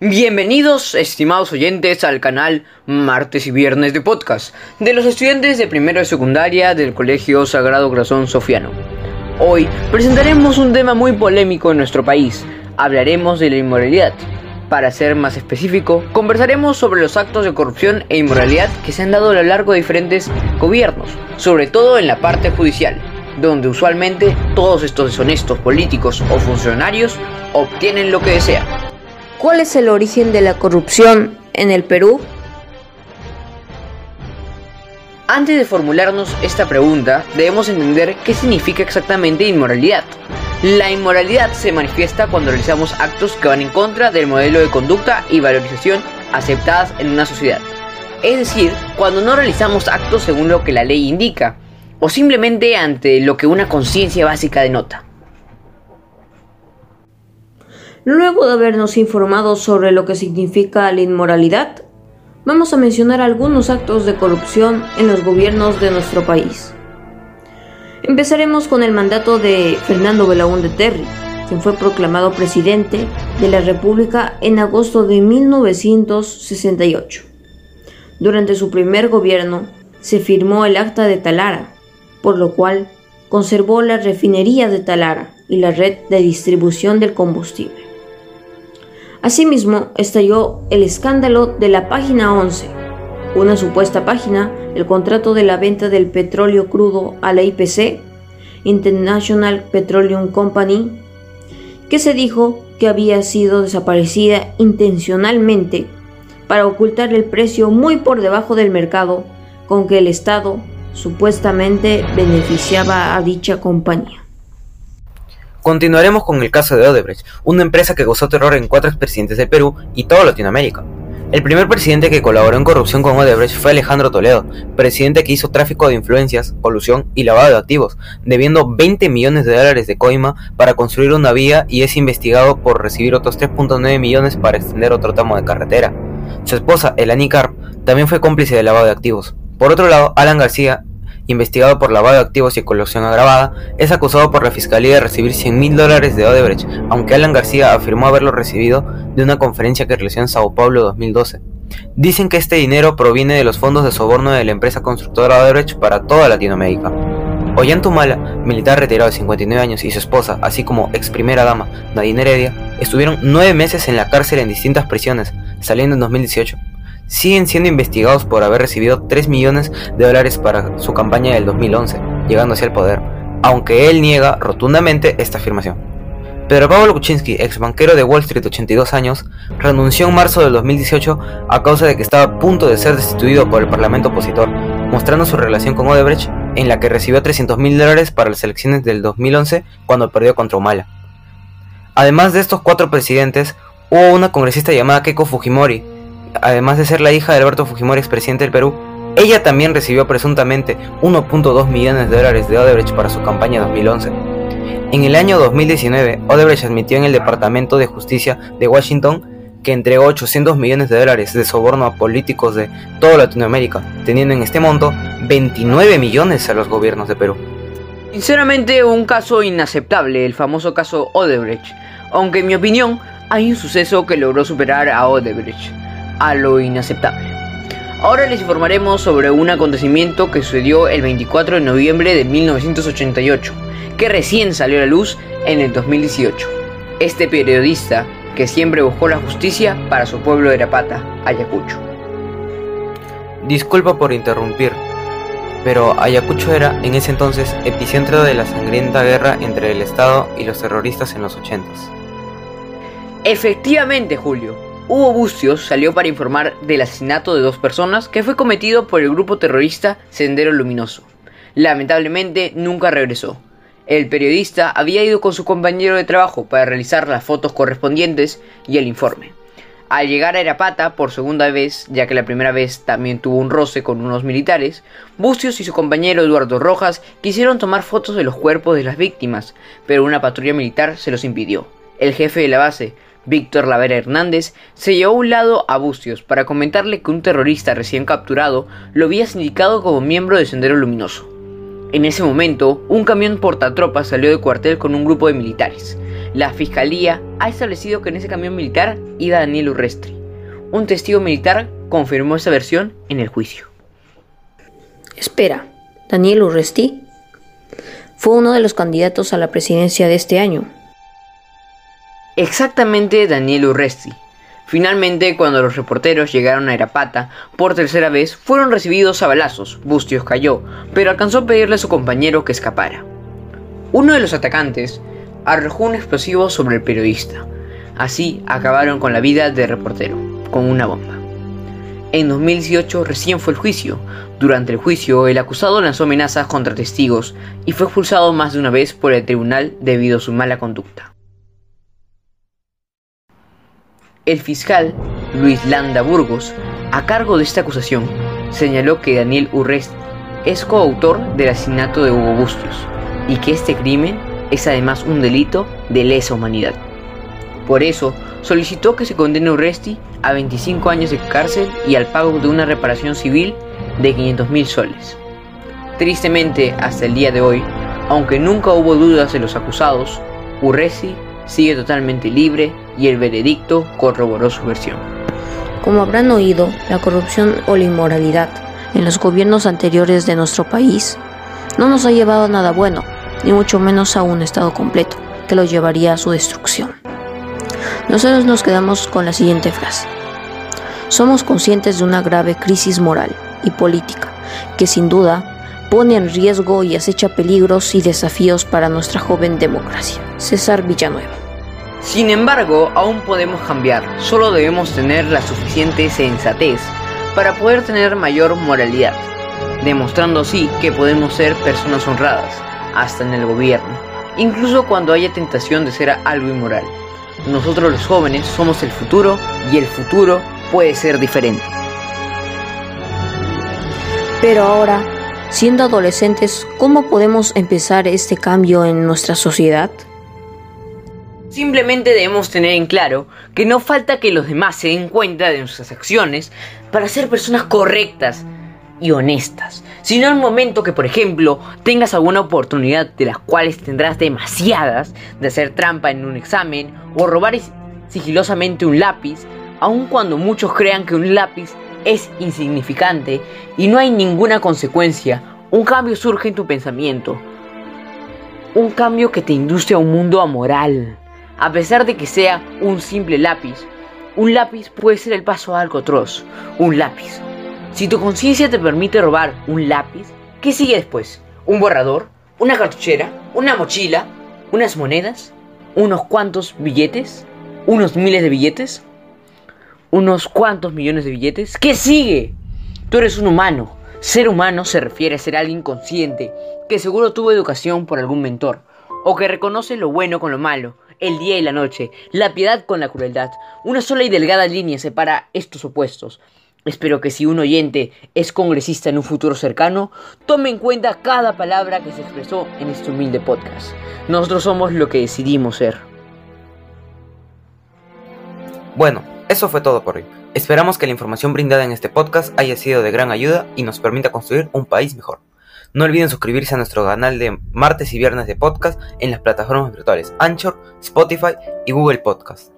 Bienvenidos, estimados oyentes, al canal Martes y Viernes de Podcast de los estudiantes de primero de secundaria del Colegio Sagrado Corazón Sofiano. Hoy presentaremos un tema muy polémico en nuestro país. Hablaremos de la inmoralidad. Para ser más específico, conversaremos sobre los actos de corrupción e inmoralidad que se han dado a lo largo de diferentes gobiernos, sobre todo en la parte judicial, donde usualmente todos estos deshonestos políticos o funcionarios obtienen lo que desean. ¿Cuál es el origen de la corrupción en el Perú? Antes de formularnos esta pregunta, debemos entender qué significa exactamente inmoralidad. La inmoralidad se manifiesta cuando realizamos actos que van en contra del modelo de conducta y valorización aceptadas en una sociedad. Es decir, cuando no realizamos actos según lo que la ley indica, o simplemente ante lo que una conciencia básica denota. Luego de habernos informado sobre lo que significa la inmoralidad, vamos a mencionar algunos actos de corrupción en los gobiernos de nuestro país. Empezaremos con el mandato de Fernando Belaúnde Terry, quien fue proclamado presidente de la República en agosto de 1968. Durante su primer gobierno se firmó el Acta de Talara, por lo cual conservó la refinería de Talara y la red de distribución del combustible. Asimismo, estalló el escándalo de la página 11, una supuesta página, el contrato de la venta del petróleo crudo a la IPC, International Petroleum Company, que se dijo que había sido desaparecida intencionalmente para ocultar el precio muy por debajo del mercado con que el Estado supuestamente beneficiaba a dicha compañía. Continuaremos con el caso de Odebrecht, una empresa que gozó terror en cuatro expresidentes del Perú y toda Latinoamérica. El primer presidente que colaboró en corrupción con Odebrecht fue Alejandro Toledo, presidente que hizo tráfico de influencias, colusión y lavado de activos, debiendo 20 millones de dólares de coima para construir una vía y es investigado por recibir otros 3.9 millones para extender otro tramo de carretera. Su esposa, Elani Carp, también fue cómplice del lavado de activos. Por otro lado, Alan García investigado por lavado de activos y colusión agravada, es acusado por la fiscalía de recibir 100 mil dólares de Odebrecht, aunque Alan García afirmó haberlo recibido de una conferencia que realizó en Sao Paulo 2012. Dicen que este dinero proviene de los fondos de soborno de la empresa constructora Odebrecht para toda Latinoamérica. Ollantumala, militar retirado de 59 años, y su esposa, así como ex primera dama Nadine Heredia, estuvieron nueve meses en la cárcel en distintas prisiones, saliendo en 2018 siguen siendo investigados por haber recibido 3 millones de dólares para su campaña del 2011, llegando hacia el poder, aunque él niega rotundamente esta afirmación. Pedro Pablo Kuczynski, ex banquero de Wall Street 82 años, renunció en marzo del 2018 a causa de que estaba a punto de ser destituido por el parlamento opositor, mostrando su relación con Odebrecht, en la que recibió 300 mil dólares para las elecciones del 2011 cuando perdió contra Humala. Además de estos cuatro presidentes, hubo una congresista llamada Keiko Fujimori, además de ser la hija de Alberto Fujimori, expresidente del Perú, ella también recibió presuntamente 1.2 millones de dólares de Odebrecht para su campaña 2011. En el año 2019, Odebrecht admitió en el Departamento de Justicia de Washington que entregó 800 millones de dólares de soborno a políticos de toda Latinoamérica, teniendo en este monto 29 millones a los gobiernos de Perú. Sinceramente, un caso inaceptable, el famoso caso Odebrecht, aunque en mi opinión hay un suceso que logró superar a Odebrecht a lo inaceptable. Ahora les informaremos sobre un acontecimiento que sucedió el 24 de noviembre de 1988, que recién salió a la luz en el 2018. Este periodista, que siempre buscó la justicia para su pueblo de Arapata, Ayacucho. Disculpa por interrumpir, pero Ayacucho era en ese entonces epicentro de la sangrienta guerra entre el Estado y los terroristas en los 80 Efectivamente, Julio, Hugo Bustios salió para informar del asesinato de dos personas que fue cometido por el grupo terrorista Sendero Luminoso. Lamentablemente nunca regresó. El periodista había ido con su compañero de trabajo para realizar las fotos correspondientes y el informe. Al llegar a Erapata por segunda vez, ya que la primera vez también tuvo un roce con unos militares, Bustios y su compañero Eduardo Rojas quisieron tomar fotos de los cuerpos de las víctimas, pero una patrulla militar se los impidió. El jefe de la base, Víctor Lavera Hernández se llevó a un lado a Bustios para comentarle que un terrorista recién capturado lo había sindicado como miembro de Sendero Luminoso. En ese momento, un camión portatropas salió del cuartel con un grupo de militares. La fiscalía ha establecido que en ese camión militar iba Daniel Urresti. Un testigo militar confirmó esa versión en el juicio. Espera, Daniel Urresti fue uno de los candidatos a la presidencia de este año. Exactamente Daniel Urresti. Finalmente, cuando los reporteros llegaron a Erapata por tercera vez, fueron recibidos a balazos. Bustios cayó, pero alcanzó a pedirle a su compañero que escapara. Uno de los atacantes arrojó un explosivo sobre el periodista. Así acabaron con la vida del reportero, con una bomba. En 2018 recién fue el juicio. Durante el juicio, el acusado lanzó amenazas contra testigos y fue expulsado más de una vez por el tribunal debido a su mala conducta. El fiscal Luis Landa Burgos, a cargo de esta acusación, señaló que Daniel Urrest es coautor del asesinato de Hugo Bustios y que este crimen es además un delito de lesa humanidad. Por eso, solicitó que se condene a Urresti a 25 años de cárcel y al pago de una reparación civil de 500 mil soles. Tristemente, hasta el día de hoy, aunque nunca hubo dudas de los acusados, Urresti sigue totalmente libre y el veredicto corroboró su versión. Como habrán oído, la corrupción o la inmoralidad en los gobiernos anteriores de nuestro país no nos ha llevado a nada bueno, ni mucho menos a un Estado completo, que lo llevaría a su destrucción. Nosotros nos quedamos con la siguiente frase. Somos conscientes de una grave crisis moral y política que sin duda pone en riesgo y acecha peligros y desafíos para nuestra joven democracia. César Villanueva. Sin embargo, aún podemos cambiar, solo debemos tener la suficiente sensatez para poder tener mayor moralidad, demostrando así que podemos ser personas honradas, hasta en el gobierno, incluso cuando haya tentación de ser algo inmoral. Nosotros los jóvenes somos el futuro y el futuro puede ser diferente. Pero ahora, siendo adolescentes, ¿cómo podemos empezar este cambio en nuestra sociedad? Simplemente debemos tener en claro que no falta que los demás se den cuenta de nuestras acciones para ser personas correctas y honestas, sino el momento que, por ejemplo, tengas alguna oportunidad de las cuales tendrás demasiadas de hacer trampa en un examen o robar sigilosamente un lápiz, aun cuando muchos crean que un lápiz es insignificante y no hay ninguna consecuencia, un cambio surge en tu pensamiento. Un cambio que te induce a un mundo amoral. A pesar de que sea un simple lápiz, un lápiz puede ser el paso a algo atroz. Un lápiz. Si tu conciencia te permite robar un lápiz, ¿qué sigue después? ¿Un borrador? ¿Una cartuchera? ¿Una mochila? ¿Unas monedas? ¿Unos cuantos billetes? ¿Unos miles de billetes? ¿Unos cuantos millones de billetes? ¿Qué sigue? Tú eres un humano. Ser humano se refiere a ser alguien consciente, que seguro tuvo educación por algún mentor, o que reconoce lo bueno con lo malo, el día y la noche, la piedad con la crueldad. Una sola y delgada línea separa estos opuestos. Espero que si un oyente es congresista en un futuro cercano, tome en cuenta cada palabra que se expresó en este humilde podcast. Nosotros somos lo que decidimos ser. Bueno, eso fue todo por hoy. Esperamos que la información brindada en este podcast haya sido de gran ayuda y nos permita construir un país mejor. No olviden suscribirse a nuestro canal de martes y viernes de podcast en las plataformas virtuales Anchor, Spotify y Google Podcast.